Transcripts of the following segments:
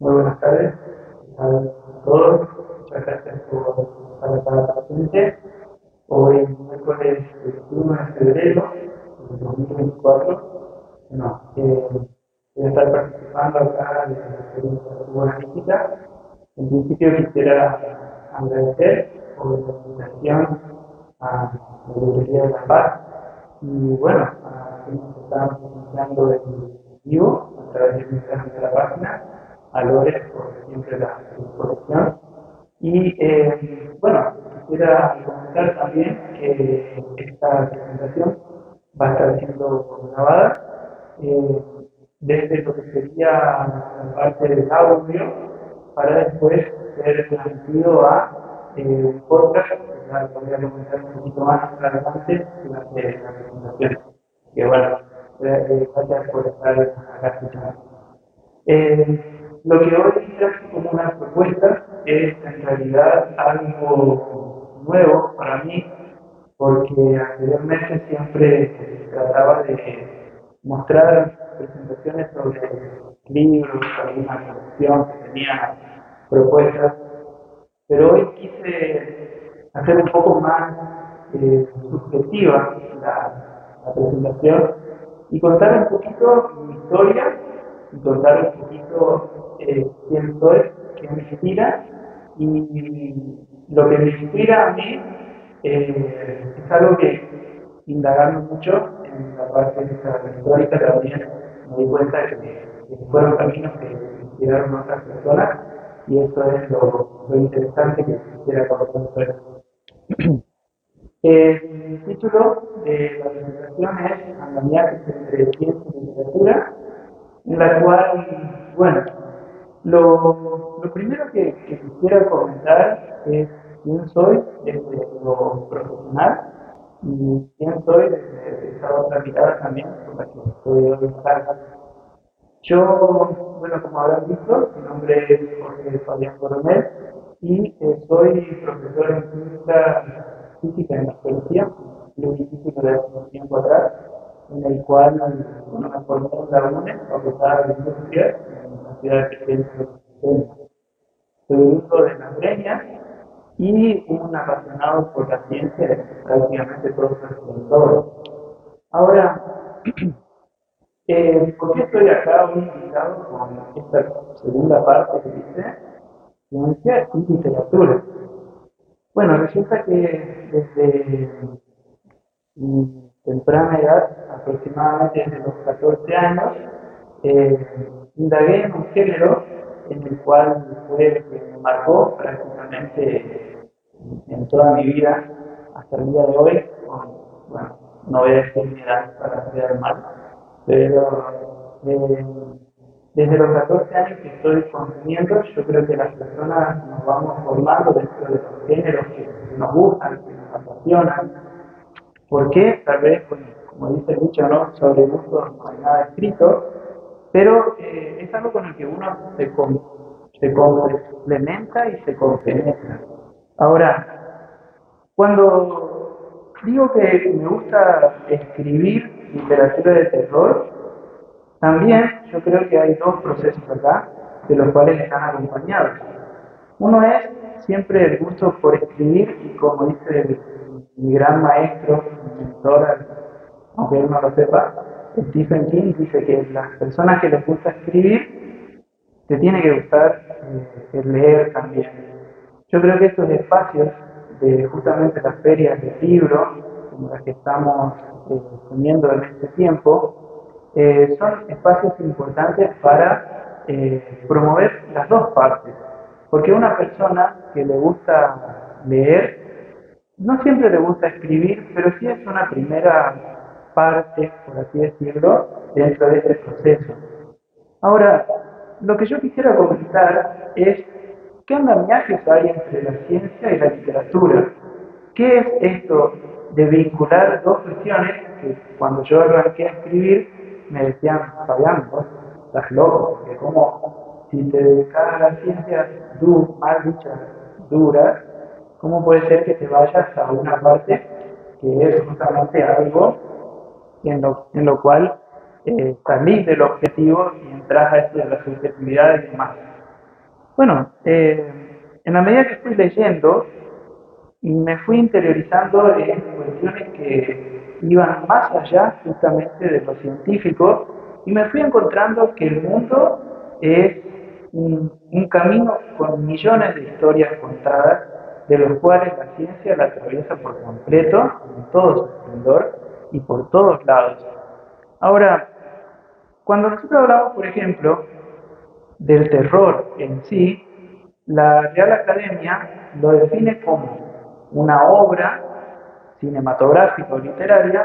Muy buenas tardes a todos. Muchas gracias por estar acá presente. Hoy, miércoles 21 de febrero de 2024, no, eh, voy a estar participando acá de la segunda analítica. En principio quisiera agradecer por la invitación a la Librería de la Paz y bueno, a quienes están iniciando el vivo a través de la página a Lore por siempre la colección. Y eh, bueno, quisiera comentar también que esta presentación va a estar siendo grabada eh, desde lo que sería la parte del audio para después ser transmitido a eh, un podcast, que ya voy a comentar un poquito más adelante durante la presentación. Que bueno, gracias por estar acá escuchando. Lo que hoy traje como una propuesta es en realidad algo nuevo para mí, porque anteriormente siempre trataba de mostrar presentaciones sobre libros, alguna colección que tenía propuestas, pero hoy quise hacer un poco más eh, subjetiva la, presentación y contar un poquito mi historia contar un poquito eh, quién soy, qué me inspira y lo que me inspira a mí eh, es algo que indagando mucho en la parte histórica también me di cuenta que, que fueron caminos que inspiraron a otras personas y eso es lo, lo interesante que quisiera conocer. El título de la presentación es Andamiajes entre ciencia y literatura, en la cual, bueno, lo, lo primero que, quisiera comentar es quién soy desde lo profesional y quién soy desde esa otra mirada también con la que estoy hoy. Yo, bueno, como habrán visto, mi nombre es Jorge Fabián Coronel y eh, soy profesor en física, física en un instituto de hace un tiempo atrás, en el cual bueno, me formé en la UNE, facultad de industria, ciudad de Soy hijo de las greñas y un apasionado por la ciencia prácticamente todos los todos. Ahora, eh, ¿por qué estoy acá hoy invitado con esta segunda parte que dice ciencia y literatura? Bueno, resulta que desde temprana edad, aproximadamente desde los 14 años, eh, indagué en un género en el cual fue que me marcó prácticamente en toda mi vida hasta el día de hoy, bueno, no voy a decir mi edad para quedar mal, pero eh, desde los 14 años que estoy consumiendo, yo creo que las personas nos vamos formando dentro de los géneros que nos gustan, que nos apasionan. ¿Por qué? Tal vez, como dice el ¿no? sobre gusto no hay nada escrito, pero eh, es algo con el que uno se, se complementa y se compenetra. Ahora, cuando digo que me gusta escribir literatura de terror, también yo creo que hay dos procesos acá, de los cuales están acompañados. Uno es siempre el gusto por escribir y como dice mi gran maestro, mi mentor, aunque él no lo sepa, Stephen King dice que las personas que les gusta escribir, te tiene que gustar eh, leer también. Yo creo que estos espacios de justamente las ferias de libros, como las que estamos eh, teniendo en este tiempo, eh, son espacios importantes para eh, promover las dos partes. Porque una persona que le gusta leer, no siempre le gusta escribir, pero sí es una primera parte, por así decirlo, dentro de este proceso. Ahora, lo que yo quisiera comentar es qué andamiajes hay entre la ciencia y la literatura. ¿Qué es esto de vincular dos cuestiones que cuando yo arranqué a escribir me decían, Fabián, vos estás loco, porque como si te dedicas a la ciencia du, mal dichas, duras, ¿cómo puede ser que te vayas a una parte que es justamente algo en lo, en lo cual eh, salís del objetivo y entras a esto de la subjetividad y demás. Bueno, eh, en la medida que fui leyendo, me fui interiorizando en cuestiones que iban más allá justamente de lo científico y me fui encontrando que el mundo es un, un camino con millones de historias contadas, de los cuales la ciencia la atraviesa por completo, en todo su esplendor y por todos lados. Ahora, cuando nosotros hablamos, por ejemplo, del terror en sí, la Real Academia lo define como una obra cinematográfica o literaria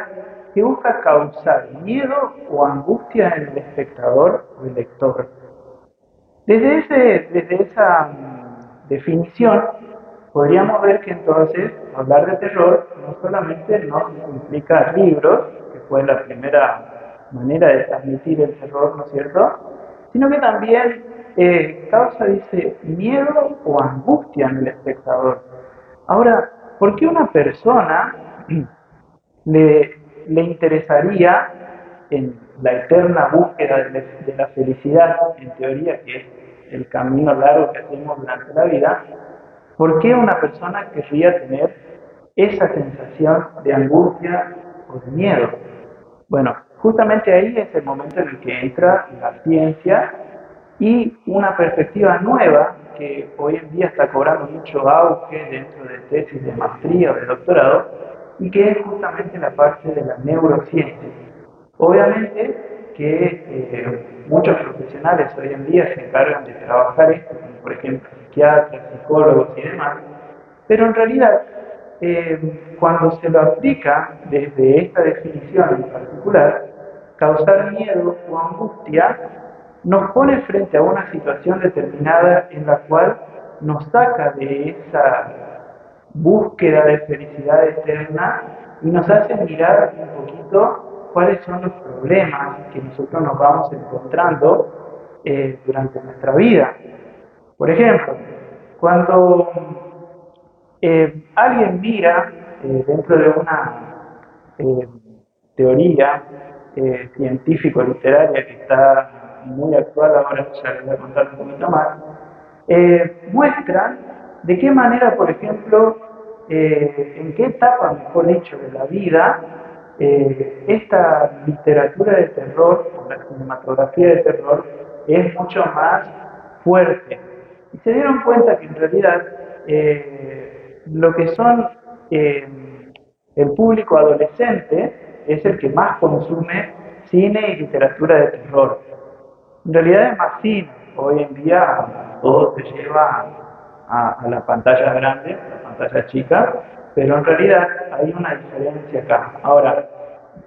que busca causar miedo o angustia en el espectador o el lector. Desde, ese, desde esa mm, definición, podríamos ver que entonces hablar de terror no solamente nos implica libros, que fue la primera manera de transmitir el terror, ¿no es cierto? Sino que también eh, causa, dice, miedo o angustia en el espectador. Ahora, ¿por qué una persona le, le interesaría en la eterna búsqueda de, la felicidad, en teoría, que es el camino largo que hacemos durante la vida, ¿por qué una persona querría tener esa sensación de angustia o de miedo? Bueno, justamente ahí es el momento en el que entra la ciencia y una perspectiva nueva que hoy en día está cobrando mucho auge dentro de tesis de maestría o de doctorado y que es justamente la parte de la neurociencia. Obviamente que eh, muchos profesionales hoy en día se encargan de trabajar esto, como por ejemplo psiquiatras, psicólogos y demás, pero en realidad eh, cuando se lo aplica desde esta definición en particular, causar miedo o angustia nos pone frente a una situación determinada en la cual nos saca de esa búsqueda de felicidad eterna y nos hace mirar un poquito cuáles son los problemas que nosotros nos vamos encontrando eh, durante nuestra vida. Por ejemplo, cuando eh, alguien mira eh, dentro de una teoría científico-literaria que está muy actual, ahora ya les voy a contar un poquito más, eh, muestran de qué manera, por ejemplo, eh, en qué etapa, mejor dicho, de la vida, eh, esta literatura de terror, o la cinematografía de terror, es mucho más fuerte. Y se dieron cuenta que en realidad lo que son el público adolescente es el que más consume cine y literatura de terror. En realidad es más Hoy en día todo se lleva a, la pantalla grande, a la pantalla chica, pero en realidad hay una diferencia acá. Ahora,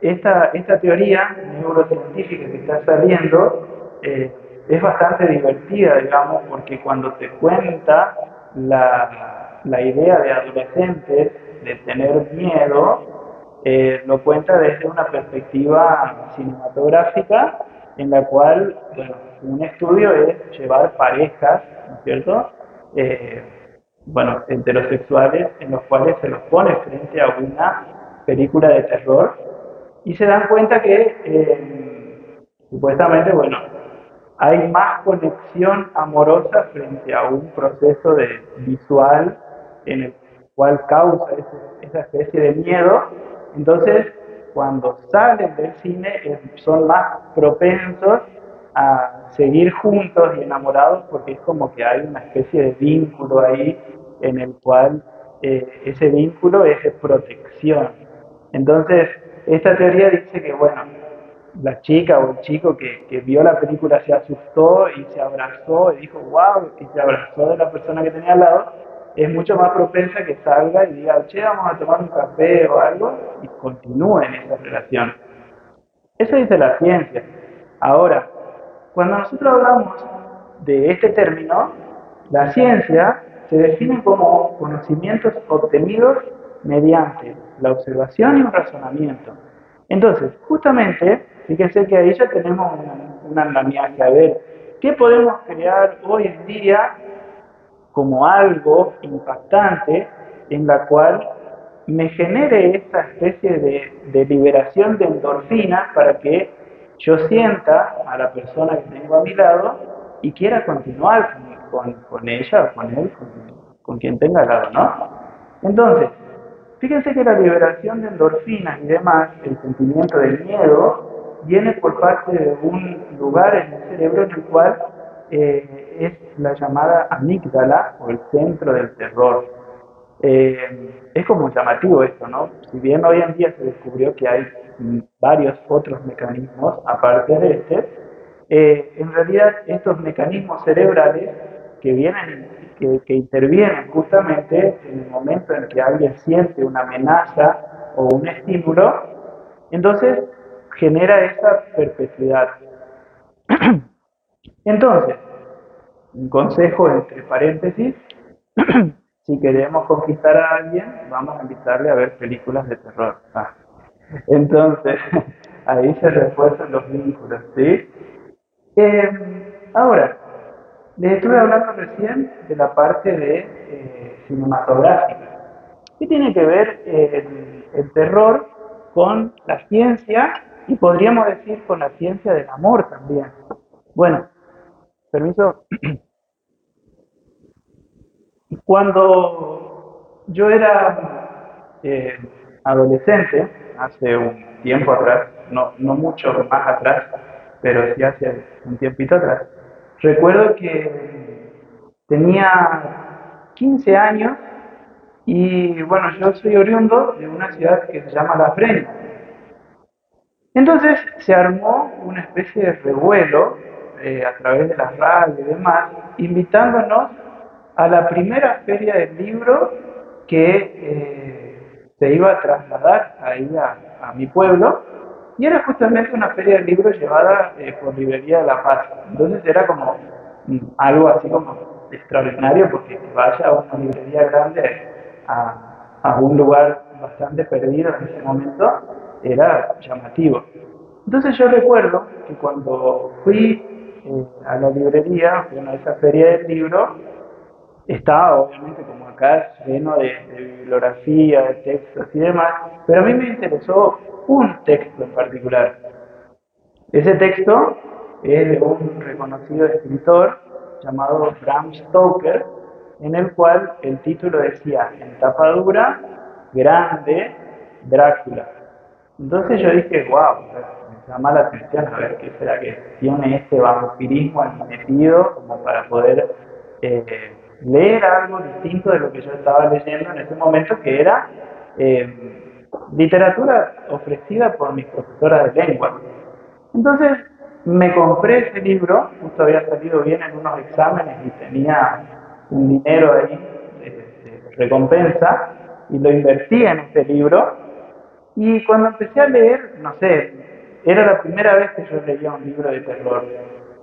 esta, esta teoría neurocientífica que está saliendo eh, es bastante divertida, digamos, porque cuando te cuenta la, la idea de adolescentes de tener miedo, eh, lo cuenta desde una perspectiva cinematográfica en la cual, bueno, un estudio es llevar parejas, ¿no es cierto? Eh, bueno, heterosexuales, en los cuales se los pone frente a una película de terror y se dan cuenta que eh, supuestamente, bueno, hay más conexión amorosa frente a un proceso de visual en el cual causa esa especie de miedo. Entonces, cuando salen del cine son más propensos a seguir juntos y enamorados porque es como que hay una especie de vínculo ahí en el cual eh, ese vínculo es de protección. Entonces, esta teoría dice que, bueno, la chica o el chico que, que, vio la película se asustó y se abrazó y dijo, wow, y se abrazó de la persona que tenía al lado, es mucho más propensa que salga y diga, che, vamos a tomar un café o algo y continúe en esa relación. Eso dice la ciencia. Ahora, cuando nosotros hablamos de este término, la ciencia se define como conocimientos obtenidos mediante la observación y un razonamiento. Entonces, justamente, fíjense que ahí ya tenemos un andamiaje. A ver, ¿qué podemos crear hoy en día como algo impactante en la cual me genere esta especie de, liberación de endorfina para que yo sienta a la persona que tengo a mi lado y quiera continuar con, con ella o con él, con, quien tenga al lado, ¿no? Entonces, fíjense que la liberación de endorfinas y demás, el sentimiento del miedo, viene por parte de un lugar en el cerebro en el cual eh, es la llamada amígdala o el centro del terror. Eh, es como llamativo esto, ¿no? Si bien hoy en día se descubrió que hay varios otros mecanismos aparte de este, eh, en realidad estos mecanismos cerebrales que vienen, que, que intervienen justamente en el momento en que alguien siente una amenaza o un estímulo, entonces genera esa perpetuidad. Entonces, un consejo entre paréntesis, si queremos conquistar a alguien, vamos a invitarle a ver películas de terror. Ah. Entonces, ahí se refuerzan los vínculos, ¿sí? Em, ahora, les estuve hablando recién de la parte de eh, cinematográfica. ¿Qué tiene que ver el, el terror con la ciencia y podríamos decir con la ciencia del amor también? Bueno, permiso. Cuando yo era eh, adolescente, hace un tiempo atrás, no, no mucho más atrás, pero sí hace un tiempito atrás, recuerdo que tenía 15 años y bueno, yo soy oriundo de una ciudad que se llama La Freña. Entonces se armó una especie de revuelo eh, a través de las radios y demás, invitándonos a la primera feria del libro que eh, se iba a trasladar ahí a, mi pueblo, y era justamente una feria del libro llevada eh, por Librería de la Paz. Entonces era como mm, algo así como extraordinario, porque que vaya a una librería grande a, a un lugar bastante perdido en ese momento era llamativo. Entonces yo recuerdo que cuando fui a la librería, bueno, esa feria del libro, estaba obviamente como acá lleno de, bibliografía, de textos y demás, pero a mí me interesó un texto en particular. Ese texto es de un reconocido escritor llamado Bram Stoker, en el cual el título decía, en tapa dura, grande, Drácula. Entonces yo dije, wow, llama la atención a ver qué será que tiene este vampirismo aquí metido como para poder eh, leer algo distinto de lo que yo estaba leyendo en ese momento, que era eh, literatura ofrecida por mis profesoras de lengua. Entonces me compré ese libro, justo había salido bien en unos exámenes y tenía un dinero ahí de recompensa, y lo invertí en este libro. Y cuando empecé a leer, no sé, era la primera vez que yo leía un libro de terror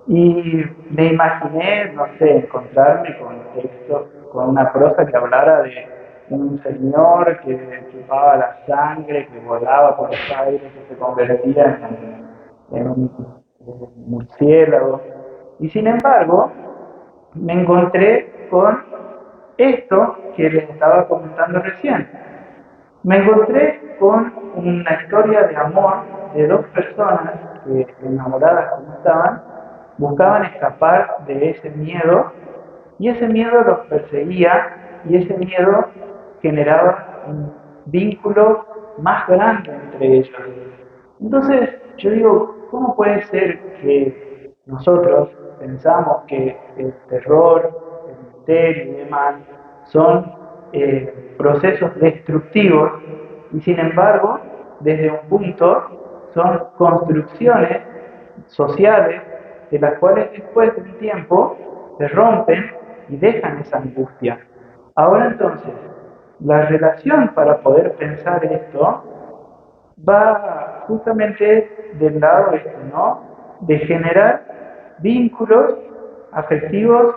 y me imaginé, no sé, encontrarme con texto, con una prosa que hablara de un señor que chupaba la sangre, que volaba por los aires, que se convertía en, en un murciélago. Y sin embargo, me encontré con esto que les estaba comentando recién. Me encontré con una historia de amor de dos personas que enamoradas como estaban, buscaban escapar de ese miedo y ese miedo los perseguía y ese miedo generaba un vínculo más grande entre ellos. Entonces yo digo, ¿cómo puede ser que nosotros pensamos que el terror, el misterio y demás son eh, procesos destructivos y sin embargo desde un punto son construcciones sociales de las cuales después de un tiempo se rompen y dejan esa angustia. Ahora entonces, la relación para poder pensar esto va justamente del lado este, ¿no? De generar vínculos afectivos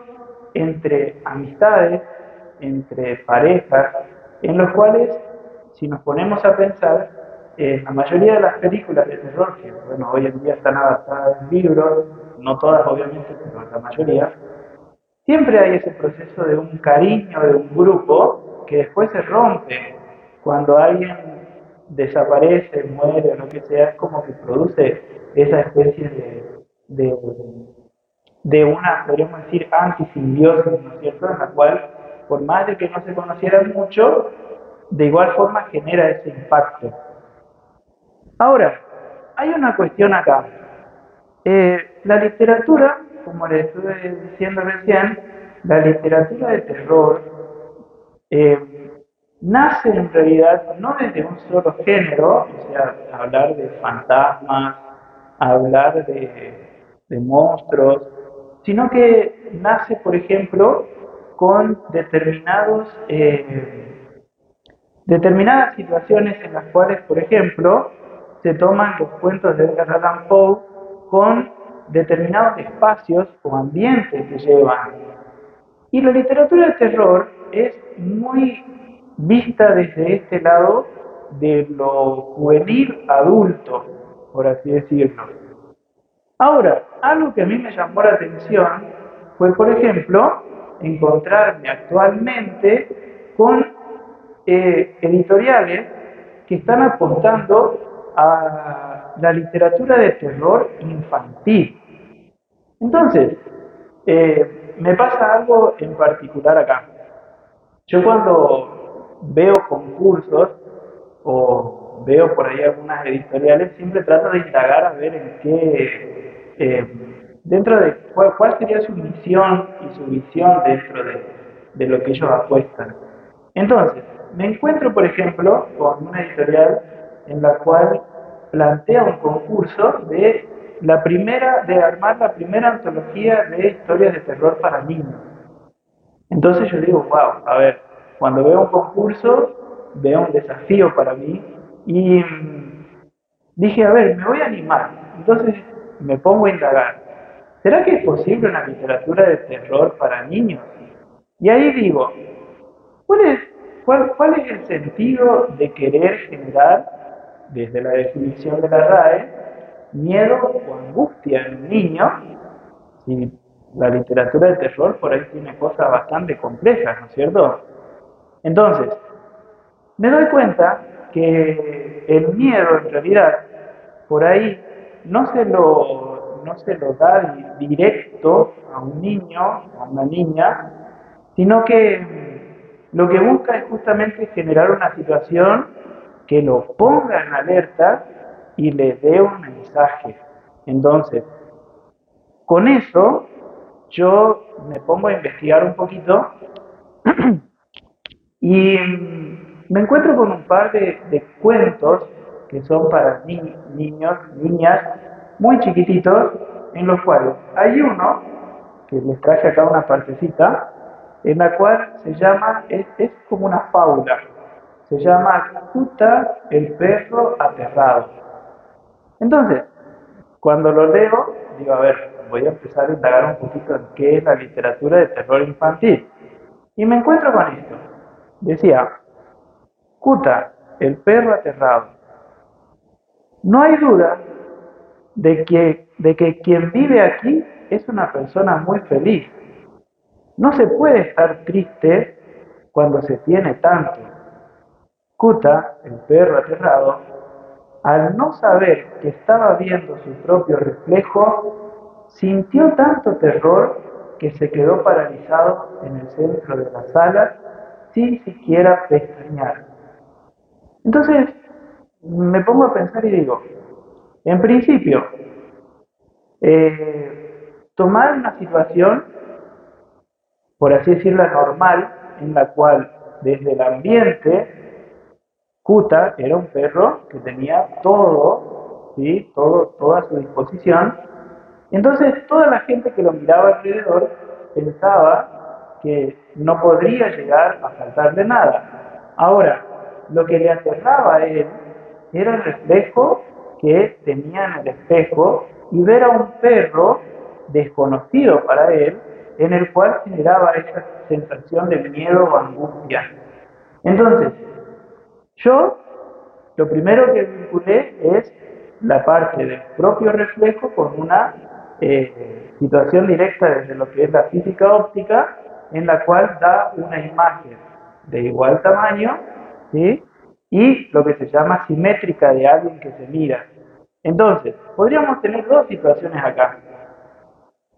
entre amistades, entre parejas, en los cuales, si nos ponemos a pensar, eh, la mayoría de las películas de terror, que bueno, hoy en día están adaptadas en libros, no todas obviamente, pero la mayoría, siempre hay ese proceso de un cariño de un grupo que después se rompe cuando alguien desaparece, muere o lo que sea, es como que produce esa especie de, de una, podríamos decir, antisimbiosis, ¿no es cierto?, en la cual, por más de que no se conocieran mucho, de igual forma genera ese impacto. Ahora, hay una cuestión acá. Eh, la literatura, como les estuve diciendo recién, la literatura de terror eh, nace en realidad no desde un solo género, o sea, hablar de fantasmas, hablar de, monstruos, sino que nace, por ejemplo, con determinados, eh, determinadas situaciones en las cuales, por ejemplo, se toman los cuentos de Edgar Allan Poe con determinados espacios o ambientes que llevan. Y la literatura de terror es muy vista desde este lado de lo juvenil adulto, por así decirlo. Ahora, algo que a mí me llamó la atención fue, por ejemplo, encontrarme actualmente con eh, editoriales que están apostando a la literatura de terror infantil. Entonces, eh, me pasa algo en particular acá. Yo cuando veo concursos o veo por ahí algunas editoriales, siempre trato de indagar a ver en qué, eh, dentro de cuál, sería su misión y su visión dentro de, de lo que ellos apuestan. Entonces, me encuentro, por ejemplo, con una editorial en la cual plantea un concurso de la primera, de armar la primera antología de historias de terror para niños. Entonces yo digo, wow, a ver, cuando veo un concurso, veo un desafío para mí y mm, dije, a ver, me voy a animar. Entonces me pongo a indagar. ¿Será que es posible una literatura de terror para niños? Y ahí digo, ¿cuál es, cuál, es el sentido de querer generar, desde la definición de la RAE, miedo o angustia en un niño? Si la literatura de terror por ahí tiene cosas bastante complejas, ¿no es cierto? Entonces, me doy cuenta que el miedo en realidad por ahí no se lo, no se lo da directo a un niño, a una niña, sino que lo que busca es justamente generar una situación que lo ponga en alerta y le dé un mensaje. Entonces, con eso yo me pongo a investigar un poquito Y me encuentro con un par de, cuentos que son para niños, niñas, muy chiquititos, en los cuales hay uno, que les traje acá una partecita, en la cual se llama, es, como una fábula, se llama Kuta el perro aterrado. Entonces, cuando lo leo, digo, a ver, voy a empezar a indagar un poquito en qué es la literatura de terror infantil. Y me encuentro con esto. Decía, Kuta, el perro aterrado. No hay duda de que, de que quien vive aquí es una persona muy feliz. No se puede estar triste cuando se tiene tanto. Kuta, el perro aterrado, al no saber que estaba viendo su propio reflejo, sintió tanto terror que se quedó paralizado en el centro de la sala sin siquiera pestañear. Entonces, me pongo a pensar y digo, en principio, eh, tomar una situación, por así decirlo, normal, en la cual desde el ambiente, Kuta era un perro que tenía todo, ¿sí? todo, toda su disposición, entonces toda la gente que lo miraba alrededor pensaba que no podría llegar a faltarle nada. Ahora, lo que le aterraba a él era el reflejo que tenía en el espejo y ver a un perro desconocido para él, en el cual generaba esa sensación de miedo o angustia. Entonces, yo lo primero que vinculé es la parte del propio reflejo con una eh, situación directa desde lo que es la física óptica en la cual da una imagen de igual tamaño y lo que se llama simétrica de alguien que se mira. Entonces, podríamos tener dos situaciones acá.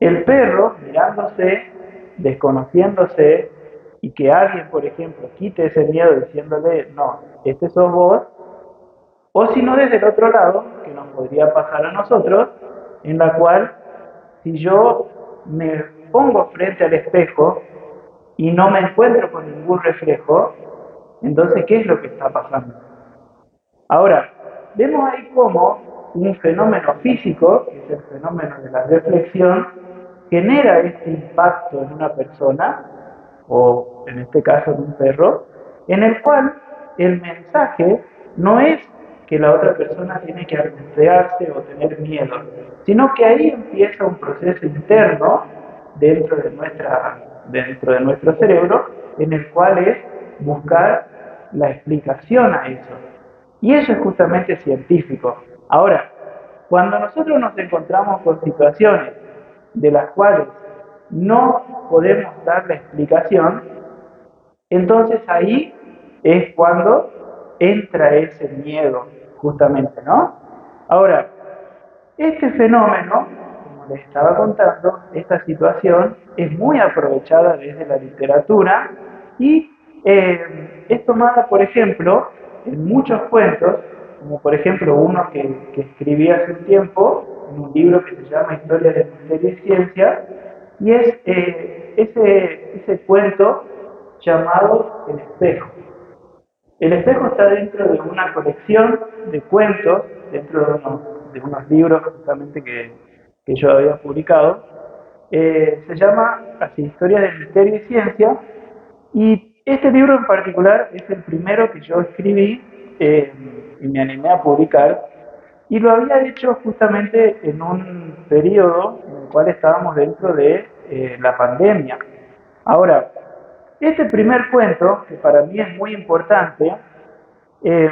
El perro mirándose, desconociéndose, y que alguien, por ejemplo, quite ese miedo diciéndole, no, este sos vos, o si no desde el otro lado, que nos podría pasar a nosotros, en la cual si yo me pongo frente al espejo y no me encuentro con ningún reflejo, entonces, ¿qué es lo que está pasando? Ahora, vemos ahí cómo un fenómeno físico, que es el fenómeno de la reflexión, genera este impacto en una persona, o en este caso en un perro, en el cual el mensaje no es que la otra persona tiene que angustiarse o tener miedo, sino que ahí empieza un proceso interno dentro de, nuestra, dentro de nuestro cerebro en el cual es buscar la explicación a eso. Y eso es justamente científico. Ahora, cuando nosotros nos encontramos con situaciones de las cuales no podemos dar la explicación, entonces ahí es cuando entra ese miedo, justamente, ¿no? Ahora, este fenómeno, como les estaba contando, esta situación es muy aprovechada desde la literatura y eh, es tomada, por ejemplo, en muchos cuentos, como por ejemplo uno que, que escribí hace un tiempo, en un libro que se llama Historia de Misterio y Ciencia, y es eh, ese, ese cuento llamado El espejo. El espejo está dentro de una colección de cuentos, dentro de unos, libros justamente que, que, yo había publicado. Eh, se llama así, Historia del Misterio y Ciencia, y este libro en particular es el primero que yo escribí eh, y me animé a publicar, y lo había hecho justamente en un periodo en el cual estábamos dentro de eh, la pandemia. Ahora, este primer cuento, que para mí es muy importante, eh,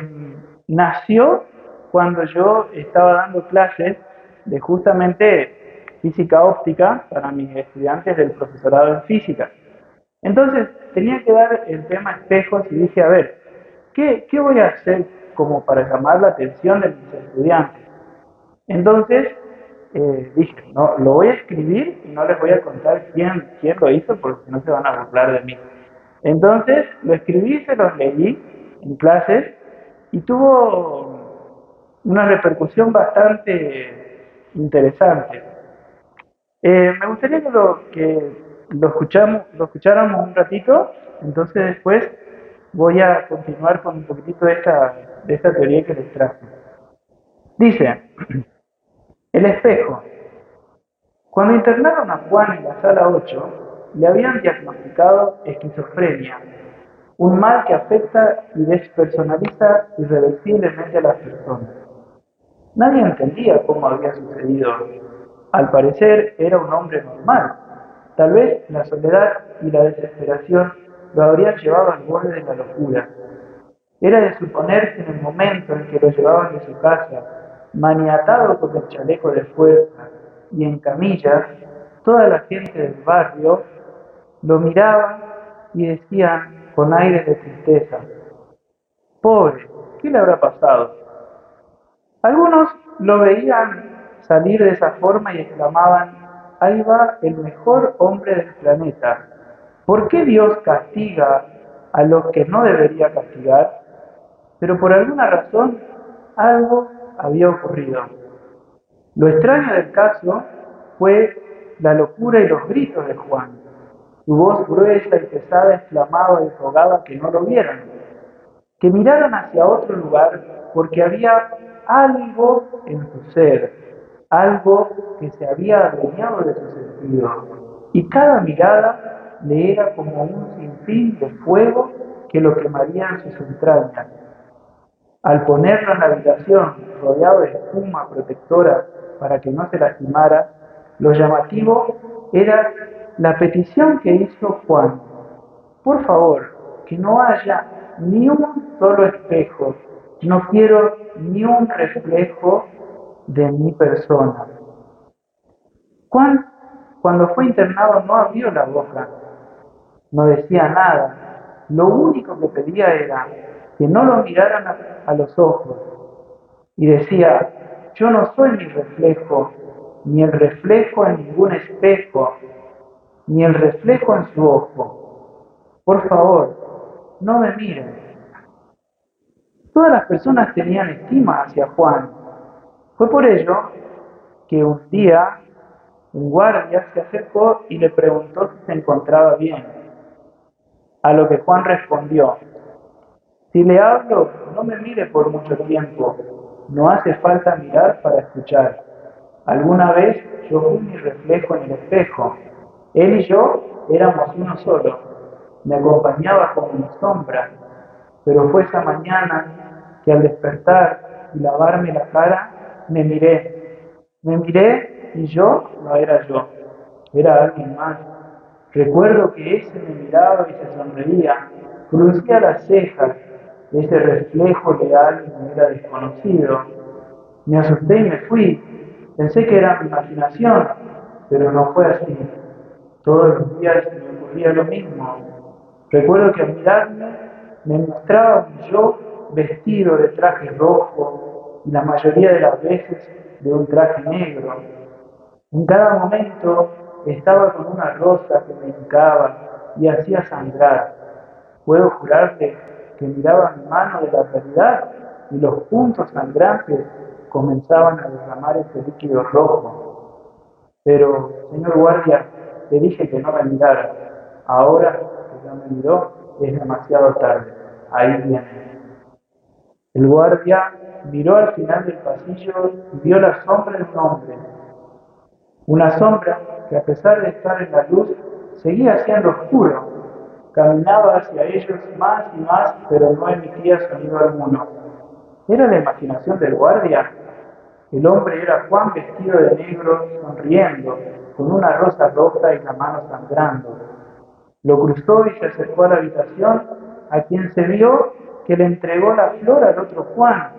nació cuando yo estaba dando clases de justamente física óptica para mis estudiantes del profesorado en física. Entonces, tenía que dar el tema espejos y dije, a ver, ¿qué, qué voy a hacer como para llamar la atención de mis estudiantes? Entonces, eh, dije, no, lo voy a escribir y no les voy a contar quién, quién lo hizo porque no se van a burlar de mí. Entonces, lo escribí, se los leí en clases y tuvo una repercusión bastante interesante. Eh, me gustaría que lo, que lo, escuchamos, lo escucháramos un ratito, entonces después voy a continuar con un poquitito de esta, de esta teoría que les traje. Dice, el espejo. Cuando internaron a Juan en la sala 8, le habían diagnosticado esquizofrenia, un mal que afecta y despersonaliza irreversiblemente a las personas. Nadie entendía cómo había sucedido. Al parecer era un hombre normal. Tal vez la soledad y la desesperación lo habrían llevado al borde de la locura. Era de suponer que en el momento en que lo llevaban de su casa, maniatado con el chaleco de fuerza y en camillas, toda la gente del barrio lo miraba y decían con aires de tristeza. Pobre, ¿qué le habrá pasado? Algunos lo veían salir de esa forma y exclamaban, ahí va el mejor hombre del planeta. ¿Por qué Dios castiga a los que no debería castigar? Pero por alguna razón algo había ocurrido. Lo extraño del caso fue la locura y los gritos de Juan. Su voz gruesa y pesada exclamaba y rogaba que no lo vieran, que miraran hacia otro lugar, porque había algo en su ser, algo que se había adueñado de su sentido. Y cada mirada le era como un sinfín de fuego que lo quemaría en sus entrañas. Al ponerlo en la habitación, rodeado de espuma protectora para que no se lastimara, lo llamativo era la petición que hizo Juan, por favor, que no haya ni un solo espejo, no quiero ni un reflejo de mi persona. Juan, cuando fue internado, no abrió la boca, no decía nada. Lo único que pedía era que no lo miraran a, los ojos. Y decía, yo no soy mi reflejo, ni el reflejo en ningún espejo, ni el reflejo en su ojo. Por favor, no me miren. Todas las personas tenían estima hacia Juan. Fue por ello que un día un guardia se acercó y le preguntó si se encontraba bien. A lo que Juan respondió, si le hablo, no me mire por mucho tiempo, no hace falta mirar para escuchar. Alguna vez yo fui mi reflejo en el espejo. Él y yo éramos uno solo. Me acompañaba como mi sombra. Pero fue esa mañana que al despertar y lavarme la cara, me miré. Me miré y yo no era yo. Era alguien más. Recuerdo que ese me miraba y se sonreía. Fruncía las cejas. Ese reflejo leal me era desconocido. Me asusté y me fui Pensé que era mi imaginación, pero no fue así. Todos los días me ocurría lo mismo. Recuerdo que al mirarme me mostraba yo vestido de traje rojo y la mayoría de las veces de un traje negro. En cada momento estaba con una rosa que me hincaba y hacía sangrar. Puedo jurarte que miraba mi mano de la realidad y los puntos sangrantes comenzaban a derramar ese líquido rojo. Pero, señor guardia, te dije que no me mirara. Ahora que ya me miró, es demasiado tarde. Ahí viene. El guardia miró al final del pasillo y vio la sombra de un hombre. Una sombra que a pesar de estar en la luz, seguía siendo oscuro. Caminaba hacia ellos más y más, pero no emitía sonido alguno. ¿Era la imaginación del guardia? El hombre era Juan vestido de negro, sonriendo, con una rosa roja y la mano sangrando. Lo cruzó y se acercó a la habitación, a quien se vio que le entregó la flor al otro Juan,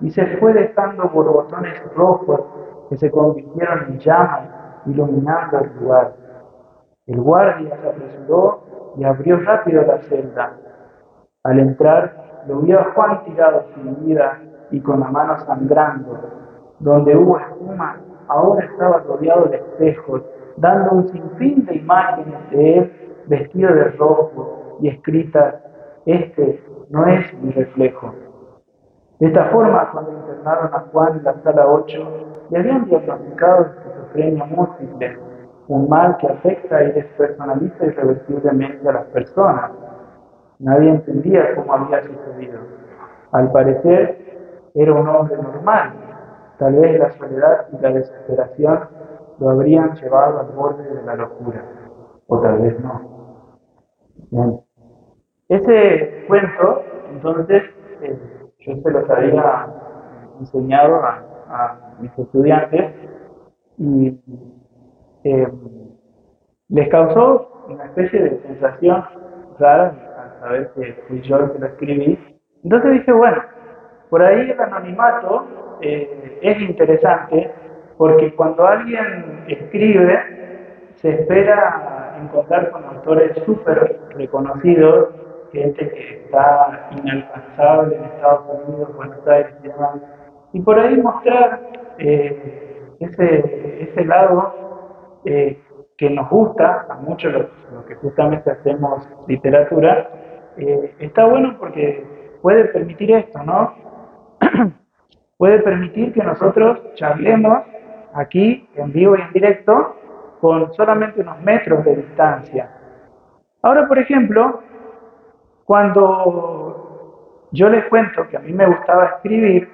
y se fue dejando borbotones rojos que se convirtieron en llamas, iluminando el lugar. El guardia se apresuró y abrió rápido la celda. Al entrar, lo vio a Juan tirado sin vida y con la mano sangrando, donde hubo espuma, ahora estaba rodeado de espejos, dando un sinfín de imágenes de él vestido de rojo y escritas, este no es mi reflejo. De esta forma, cuando internaron a Juan en la sala 8, le habían diagnosticado esquizofrenia múltiple, un mal que afecta y despersonaliza irreversiblemente a las personas. Nadie entendía cómo había sucedido. Al parecer, era un hombre normal, Tal vez la soledad y la desesperación lo habrían llevado al borde de la locura, o tal vez no. Ese cuento, entonces, eh, yo se los había enseñado a, mis estudiantes y eh, les causó una especie de sensación rara al saber que fui yo el que lo escribí. Entonces dije, bueno, por ahí el anonimato eh, es interesante porque cuando alguien escribe se espera encontrar con autores súper reconocidos, gente que está inalcanzable en Estados Unidos, Buenos Aires y demás, y por ahí mostrar eh, ese, ese lado eh, que nos gusta a muchos los, que justamente hacemos literatura, está bueno porque puede permitir esto, ¿no? puede permitir que nosotros charlemos aquí en vivo y en directo con solamente unos metros de distancia. Ahora, por ejemplo, cuando yo les cuento que a mí me gustaba escribir,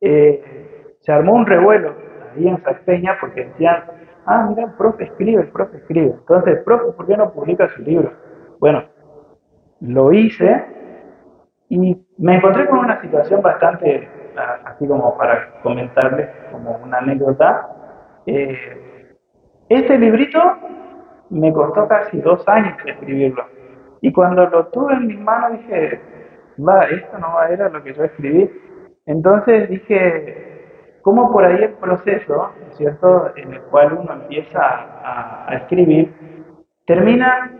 eh, se armó un revuelo ahí en Saspeña porque decían, ah, mira, el profe escribe, el profe escribe. Entonces, profe, ¿por qué no publica su libro? Bueno, lo hice y me encontré con una situación bastante así como para comentarles como una anécdota. Eh, este librito me costó casi dos años escribirlo. Y cuando lo tuve en mis manos dije, va, esto no era lo que yo escribí. Entonces dije, ¿cómo por ahí el proceso, ¿cierto?, en el cual uno empieza a, a escribir, termina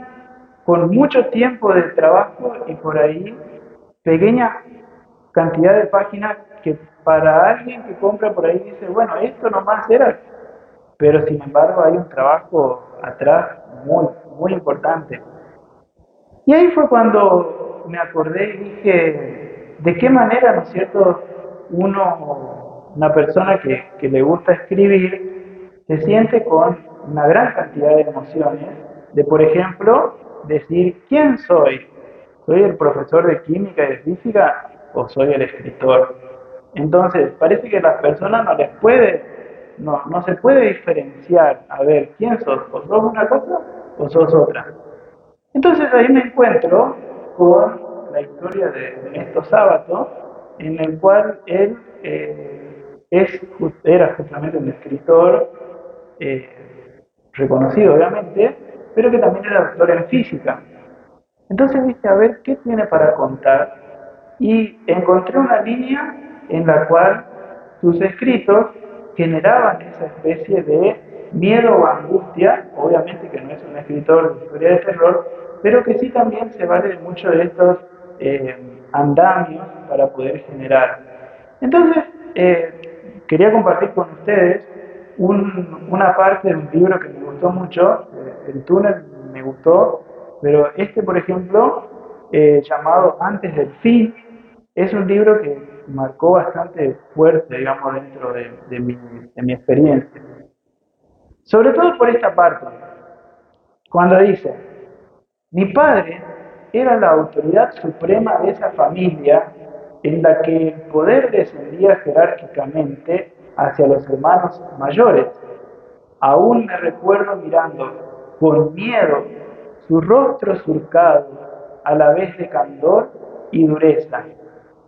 con mucho tiempo de trabajo y por ahí pequeña cantidad de páginas que para alguien que compra por ahí dice, bueno, esto nomás era pero sin embargo hay un trabajo atrás muy, muy importante. Y ahí fue cuando me acordé y dije, ¿de qué manera, no es cierto, uno, una persona que, que le gusta escribir, se siente con una gran cantidad de emociones, de por ejemplo, decir, ¿quién soy? ¿Soy el profesor de química y de física o soy el escritor? Entonces, parece que las personas no les puede, no, no se puede diferenciar, a ver, ¿quién sos? ¿O sos una cosa o sos otra? Entonces ahí me encuentro con la historia de estos sábados, en el cual él eh, es, era justamente un escritor eh, reconocido, obviamente, pero que también era doctor en física. Entonces dije, a ver, ¿qué tiene para contar? Y encontré una línea en la cual sus escritos generaban esa especie de miedo o angustia, obviamente que no es un escritor de historia de terror, pero que sí también se vale mucho de estos eh, andamios para poder generar. Entonces, eh, quería compartir con ustedes una parte de un libro que me gustó mucho, eh, El túnel me gustó, pero este, por ejemplo, llamado Antes del fin, es un libro que marcó bastante fuerte, digamos, dentro de, mi, de mi experiencia. Sobre todo por esta parte, cuando dice, mi padre era la autoridad suprema de esa familia en la que el poder descendía jerárquicamente hacia los hermanos mayores. Aún me recuerdo mirando con miedo su rostro surcado a la vez de candor y dureza.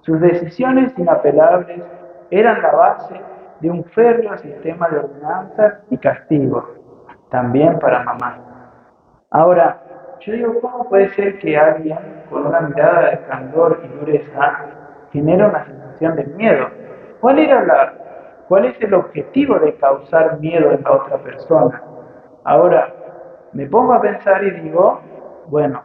Sus decisiones inapelables eran la base de un férreo sistema de ordenanzas y castigos, también para mamá. Ahora, yo digo, ¿cómo puede ser que alguien con una mirada de candor y dureza genera una sensación de miedo? ¿Cuál era la, cuál es el objetivo de causar miedo en la otra persona? Ahora, me pongo a pensar y digo, bueno,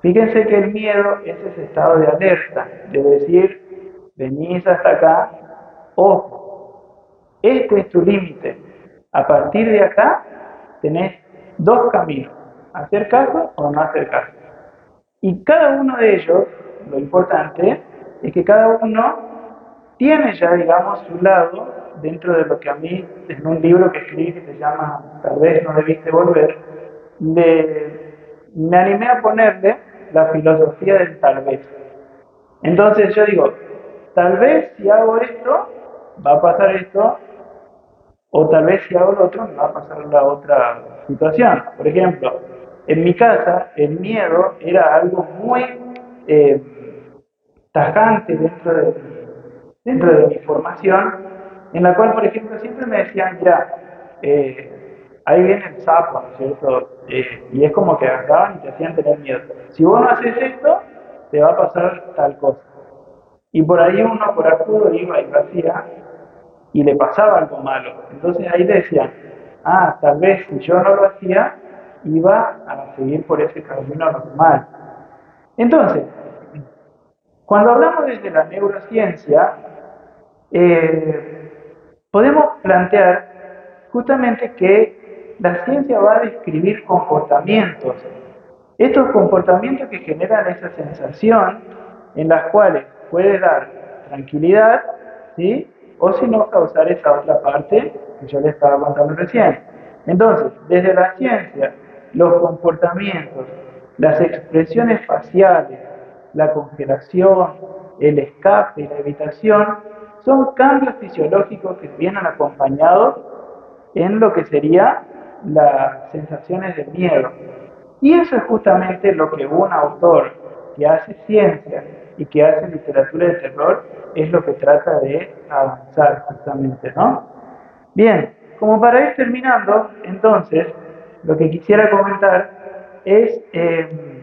fíjense que el miedo es ese estado de alerta, de decir, venís hasta acá, ojo, este es tu límite. A partir de acá tenés dos caminos hacer caso o no hacer caso. Y cada uno de ellos, lo importante es que cada uno tiene ya, digamos, su lado dentro de lo que a mí, en un libro que escribí que se llama Tal vez no debiste volver, me animé a ponerle la filosofía del tal vez. Entonces yo digo, tal vez si hago esto, va a pasar esto, o tal vez si hago lo otro, va a pasar la otra situación. Por ejemplo, en mi casa el miedo era algo muy eh, tajante dentro de, dentro de mi formación, en la cual, por ejemplo, siempre me decían, ya, eh, ahí viene el sapo, cierto? Eh, y es como que agarraban y te hacían tener miedo. Si vos no haces esto, te va a pasar tal cosa. Y por ahí uno por apuro iba y lo hacía y le pasaba algo malo. Entonces ahí decían, ah, tal vez si yo no lo hacía, iba a seguir por ese camino normal. Entonces, cuando hablamos desde la neurociencia, eh, podemos plantear justamente que la ciencia va a describir comportamientos, estos comportamientos que generan esa sensación en las cuales puede dar tranquilidad, ¿sí? o si no causar esa otra parte que yo le estaba contando recién. Entonces, desde la ciencia los comportamientos, las expresiones faciales, la congelación, el escape y la evitación son cambios fisiológicos que vienen acompañados en lo que serían las sensaciones de miedo. Y eso es justamente lo que un autor que hace ciencia y que hace literatura de terror es lo que trata de avanzar justamente, ¿no? Bien, como para ir terminando, entonces, lo que quisiera comentar es eh,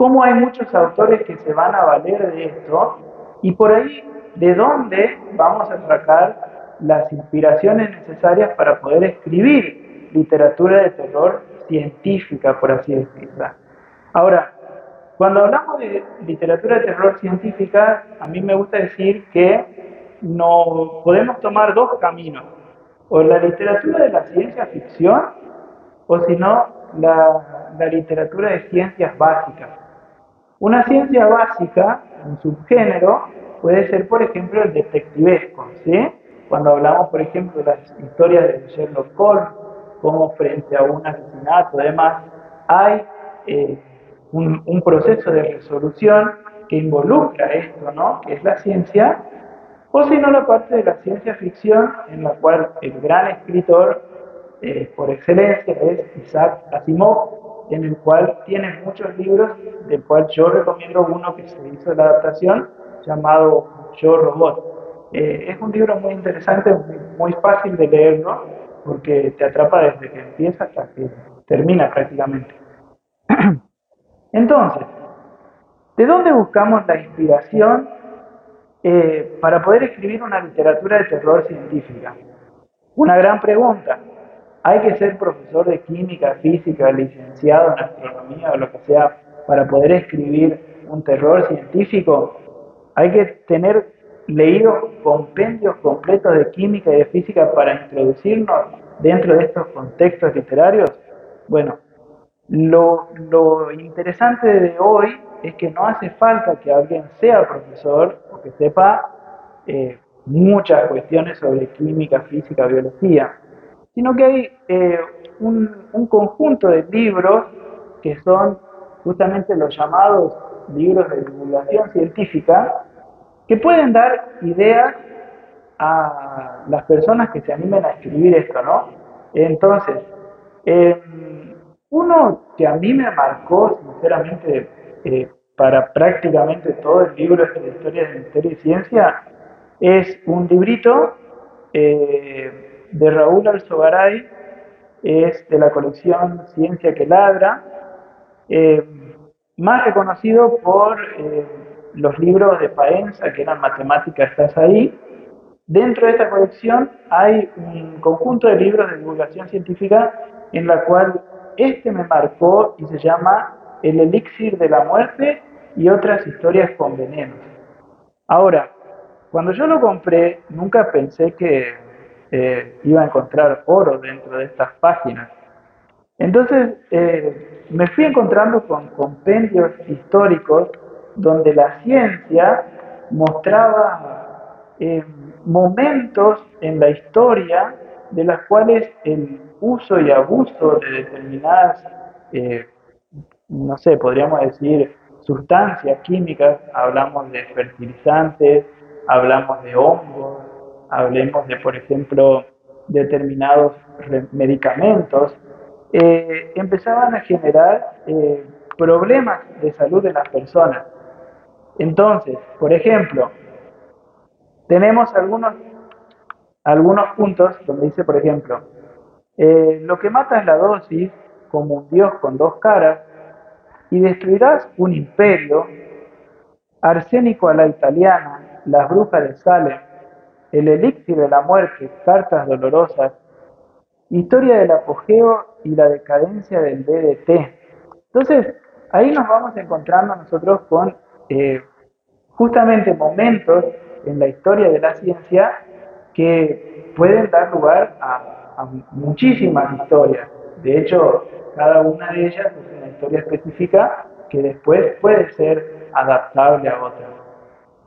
cómo hay muchos autores que se van a valer de esto y por ahí de dónde vamos a sacar las inspiraciones necesarias para poder escribir literatura de terror científica, por así decirlo. Ahora, cuando hablamos de literatura de terror científica, a mí me gusta decir que no podemos tomar dos caminos. o la literatura de la ciencia ficción, o si no, la, la literatura de ciencias básicas. Una ciencia básica, un subgénero, puede ser, por ejemplo, el detectivesco, ¿sí? Cuando hablamos, por ejemplo, de las historias de Sherlock Holmes, como frente a un asesinato, además, hay eh, un, un, proceso de resolución que involucra esto, ¿no? Que es la ciencia, o si no la parte de la ciencia ficción, en la cual el gran escritor eh, por excelencia es Isaac Asimov, en el cual tiene muchos libros, del cual yo recomiendo uno que se hizo la adaptación, llamado Yo Robot. Eh, es un libro muy interesante, muy, fácil de leerlo, porque te atrapa desde que empieza hasta que termina prácticamente. Entonces, ¿de dónde buscamos la inspiración eh, para poder escribir una literatura de terror científica? Una gran pregunta. ¿Hay que ser profesor de química, física, licenciado en astronomía o lo que sea para poder escribir un terror científico? Hay que tener leído compendios completos de química y de física para introducirnos dentro de estos contextos literarios. Bueno, lo, lo interesante de hoy es que no hace falta que alguien sea profesor o que sepa eh, muchas cuestiones sobre química, física, biología, sino que hay eh, un, un conjunto de libros que son justamente los llamados libros de divulgación científica, que pueden dar ideas a las personas que se animen a escribir esto, ¿no? Entonces, eh, uno que a mí me marcó, sinceramente, eh, para prácticamente todo el libro de Historia de Misterio y Ciencia, es un librito de Raúl Alzogaray, es de la colección Ciencia que Ladra, eh, más reconocido por eh, los libros de Paenza, que eran Matemáticas, estás ahí. Dentro de esta colección hay un conjunto de libros de divulgación científica en la cual este me marcó y se llama El elixir de la muerte y otras historias con venenos. Ahora, cuando yo lo compré, nunca pensé que eh, iba a encontrar oro dentro de estas páginas. Entonces, eh, me fui encontrando con compendios históricos donde la ciencia mostraba eh, momentos en la historia de las cuales el uso y abuso de determinadas, eh, no sé, podríamos decir, sustancias químicas, hablamos de fertilizantes, hablamos de hongos, hablemos de, por ejemplo, determinados medicamentos, eh, empezaban a generar eh, problemas de salud de las personas. Entonces, por ejemplo, tenemos algunos, algunos puntos donde dice, por ejemplo, eh, lo que mata es la dosis, como un dios con dos caras, y destruirás un imperio, arsénico a la italiana, las brujas de Salem, el elixir de la muerte, cartas dolorosas, historia del apogeo y la decadencia del DDT. Entonces, ahí nos vamos encontrando nosotros con eh, justamente momentos en la historia de la ciencia que pueden dar lugar a muchísimas historias. De hecho, cada una de ellas es una historia específica que después puede ser adaptable a otra.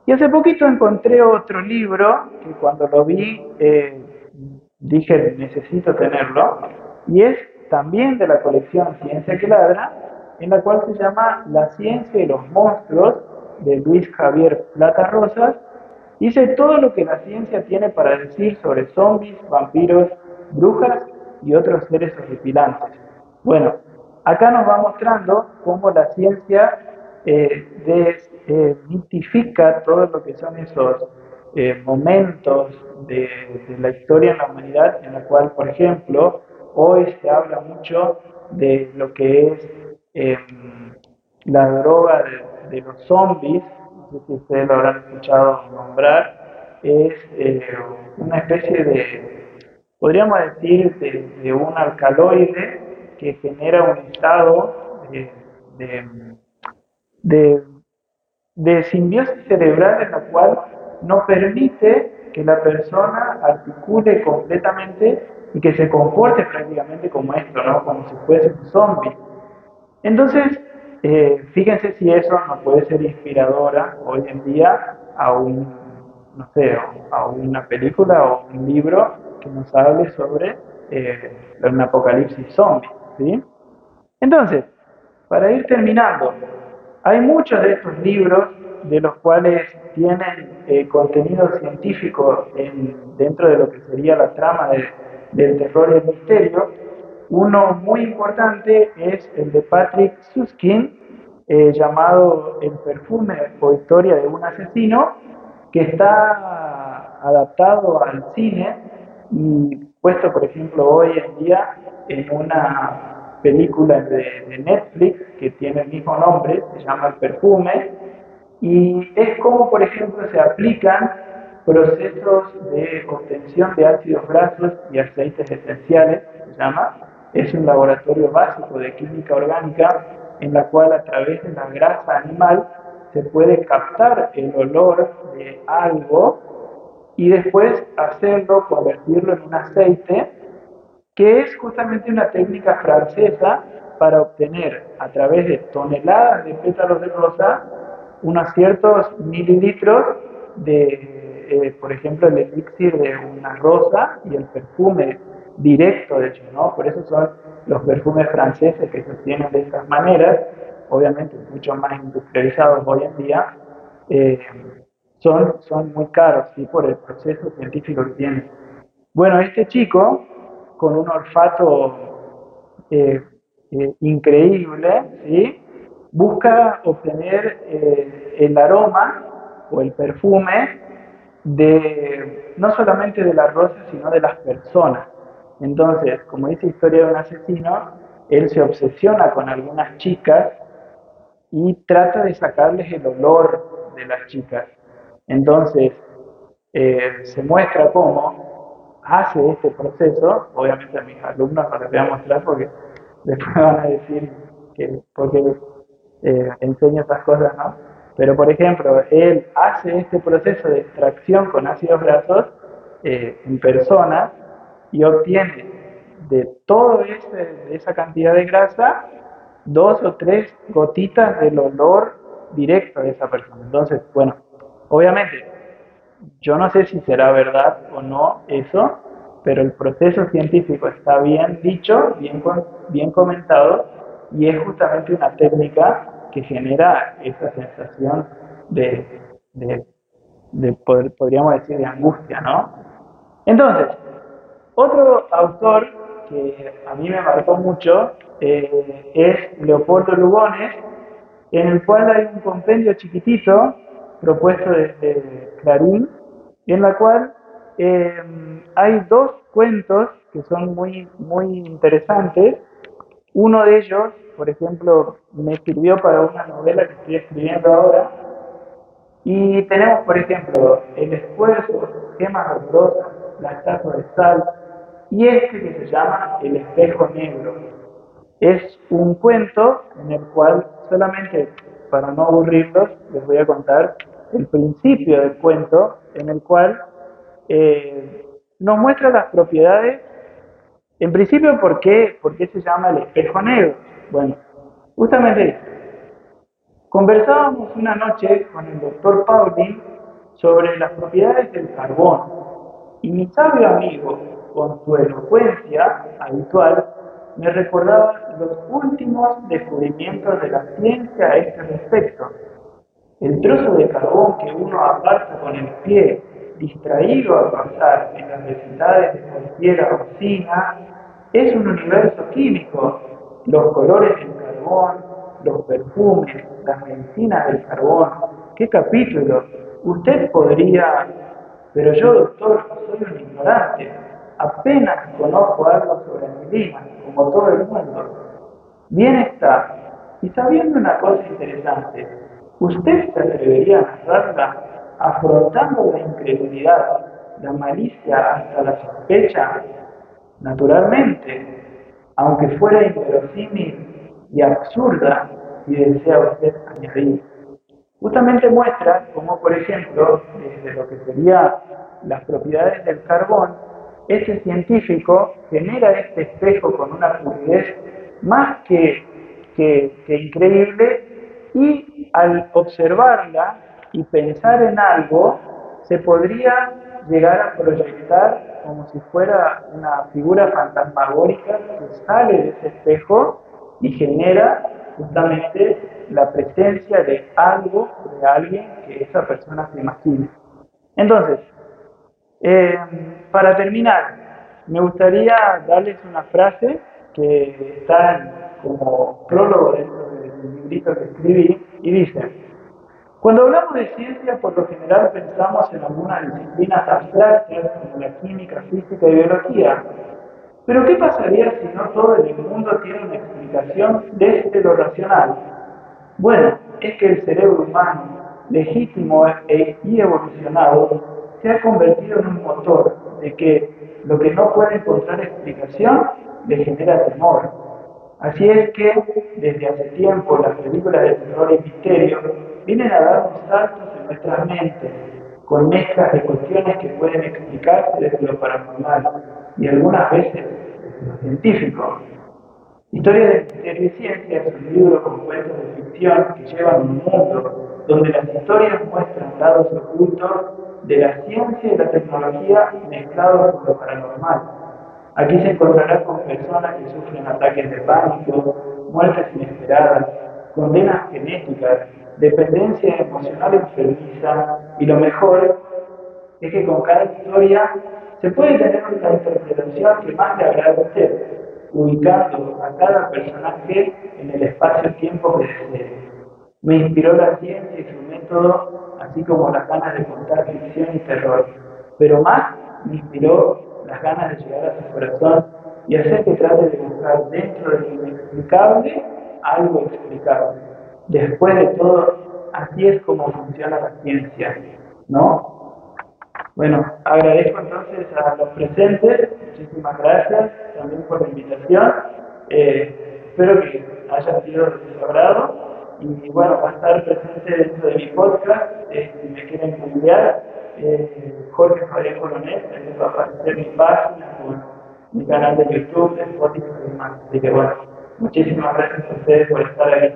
Y hace poquito encontré otro libro que cuando lo vi eh, dije necesito tenerlo y es también de la colección Ciencia que Ladra, en la cual se llama La ciencia y los monstruos de Luis Javier Plata Rosas. Dice todo lo que la ciencia tiene para decir sobre zombies, vampiros, brujas y otros seres horripilantes. Bueno, acá nos va mostrando cómo la ciencia eh, desmitifica todo lo que son esos eh, momentos de, la historia en la humanidad en la cual, por ejemplo, hoy se habla mucho de lo que es em, la droga de, los zombies, no sé si ustedes lo habrán escuchado nombrar, es eh, una especie de podríamos decir, de, un alcaloide que genera un estado de, de, simbiosis cerebral en la cual no permite que la persona articule completamente y que se comporte prácticamente como esto, ¿no? Como si fuese un zombie. Entonces, eh, fíjense si eso no puede ser inspiradora hoy en día a un, no sé, a una película o un libro que nos hable sobre eh, un apocalipsis zombie, ¿sí? Entonces, para ir terminando, hay muchos de estos libros de los cuales tienen eh, contenido científico dentro de lo que sería la trama del terror y el misterio. Uno muy importante es el de Patrick Suskin, eh, llamado El perfume o historia de un asesino, que está adaptado al cine y puesto, por ejemplo, hoy en día en una película de Netflix que tiene el mismo nombre, se llama El perfume, y es como, por ejemplo, se aplican procesos de obtención de ácidos grasos y aceites esenciales, se llama. Es un laboratorio básico de química orgánica en la cual a través de la grasa animal se puede captar el olor de algo y después hacerlo, convertirlo en un aceite, que es justamente una técnica francesa para obtener a través de toneladas de pétalos de rosa unos ciertos mililitros de, eh, por ejemplo, el elixir de una rosa y el perfume directo, de hecho, ¿no? Por eso son los perfumes franceses que se obtienen de estas maneras, obviamente mucho más industrializados hoy en día, eh, son, son muy caros, ¿sí? Por el proceso científico que tienen. Bueno, este chico, con un olfato eh, increíble, ¿sí? busca obtener eh, el aroma o el perfume de no solamente de la rosa, sino de las personas. Entonces, como dice Historia de un asesino, él se obsesiona con algunas chicas y trata de sacarles el olor de las chicas. Entonces, eh, se muestra cómo hace este proceso, obviamente a mis alumnos no les voy a mostrar porque después van a decir que porque eh, enseña estas cosas, ¿no? Pero, por ejemplo, él hace este proceso de extracción con ácidos grasos eh, en persona y obtiene de toda esa cantidad de grasa dos o tres gotitas del olor directo de esa persona. Entonces, bueno, obviamente, yo no sé si será verdad o no eso, pero el proceso científico está bien dicho, bien, bien comentado, y es justamente una técnica que genera esa sensación de, de, podríamos decir, de angustia, ¿no? Entonces, otro autor que a mí me marcó mucho eh, es Leopoldo Lugones, en el cual hay un compendio chiquitito propuesto desde Clarín, en la cual eh, hay dos cuentos que son muy, muy interesantes. Uno de ellos por ejemplo, me sirvió para una novela que estoy escribiendo ahora. Y tenemos, por ejemplo, el esfuerzo, gemas dolorosas, la estatua de sal, y este que se llama El espejo negro. Es un cuento en el cual, solamente para no aburrirlos, les voy a contar el principio del cuento, en el cual eh, nos muestra las propiedades, en principio, ¿por qué, ¿por qué se llama el espejo negro? Bueno, justamente conversábamos una noche con el doctor Paulin sobre las propiedades del carbón y mi sabio amigo, con su elocuencia habitual, me recordaba los últimos descubrimientos de la ciencia a este respecto. El trozo de carbón que uno aparta con el pie, distraído al pasar en las necesidades de cualquier usina, es un universo químico los colores del carbón, los perfumes, las medicinas del carbón. ¿Qué capítulo? Usted podría, pero yo, doctor, soy un ignorante. Apenas conozco algo sobre clima, como todo el mundo. Bien está. Y sabiendo una cosa interesante, ¿usted se atrevería a narrarla afrontando la incredulidad, la malicia hasta la sospecha? Naturalmente, aunque fuera inverosímil y absurda, si desea usted añadir. justamente muestra cómo, por ejemplo, desde lo que sería las propiedades del carbón, este científico genera este espejo con una fluidez más que increíble y al observarla y pensar en algo, se podría llegar a proyectar como si fuera una figura fantasmagórica que sale de ese espejo y genera justamente la presencia de algo, de alguien que esa persona se imagine. Entonces, eh, para terminar, me gustaría darles una frase que está como prólogo dentro del librito que escribí y dice, cuando hablamos de ciencia, por lo general pensamos en algunas disciplinas abstractas como la química, física y biología. Pero ¿qué pasaría si no todo el mundo tiene una explicación desde lo racional? Bueno, es que el cerebro humano, legítimo e, y evolucionado, se ha convertido en un motor de que lo que no puede encontrar explicación le genera temor. Así es que desde hace tiempo las películas de terror y misterio vienen a darnos saltos en nuestras mentes, con mezclas de cuestiones que pueden explicarse desde lo paranormal y algunas veces desde lo científico. Historia de Misterio y Ciencia es un libro con cuentos de ficción que llevan un mundo donde las historias muestran lados ocultos de la ciencia y la tecnología mezclados con lo paranormal. Aquí se encontrará con personas que sufren ataques de pánico, muertes inesperadas, condenas genéticas, dependencia emocional enfermiza y lo mejor es que con cada historia se puede tener una interpretación que más le agrade a usted, ubicando a cada personaje en el espacio-tiempo que desee. Me inspiró la ciencia y su método, así como las ganas de contar ficción y terror, pero más me inspiró las ganas de llegar a su corazón y hacer que trate de buscar dentro de lo inexplicable algo explicable. Después de todo, así es como funciona la ciencia, ¿no? Bueno, agradezco entonces a los presentes, muchísimas gracias también por la invitación. Eh, espero que haya sido de su agrado y bueno, va a estar presente dentro de mi podcast, eh, si me quieren enviar, eh, Jorge Javier Coronel, pueden bajar de mis páginas, mi canal de YouTube, de Spotify y demás. Así que bueno, muchísimas gracias a ustedes por estar aquí.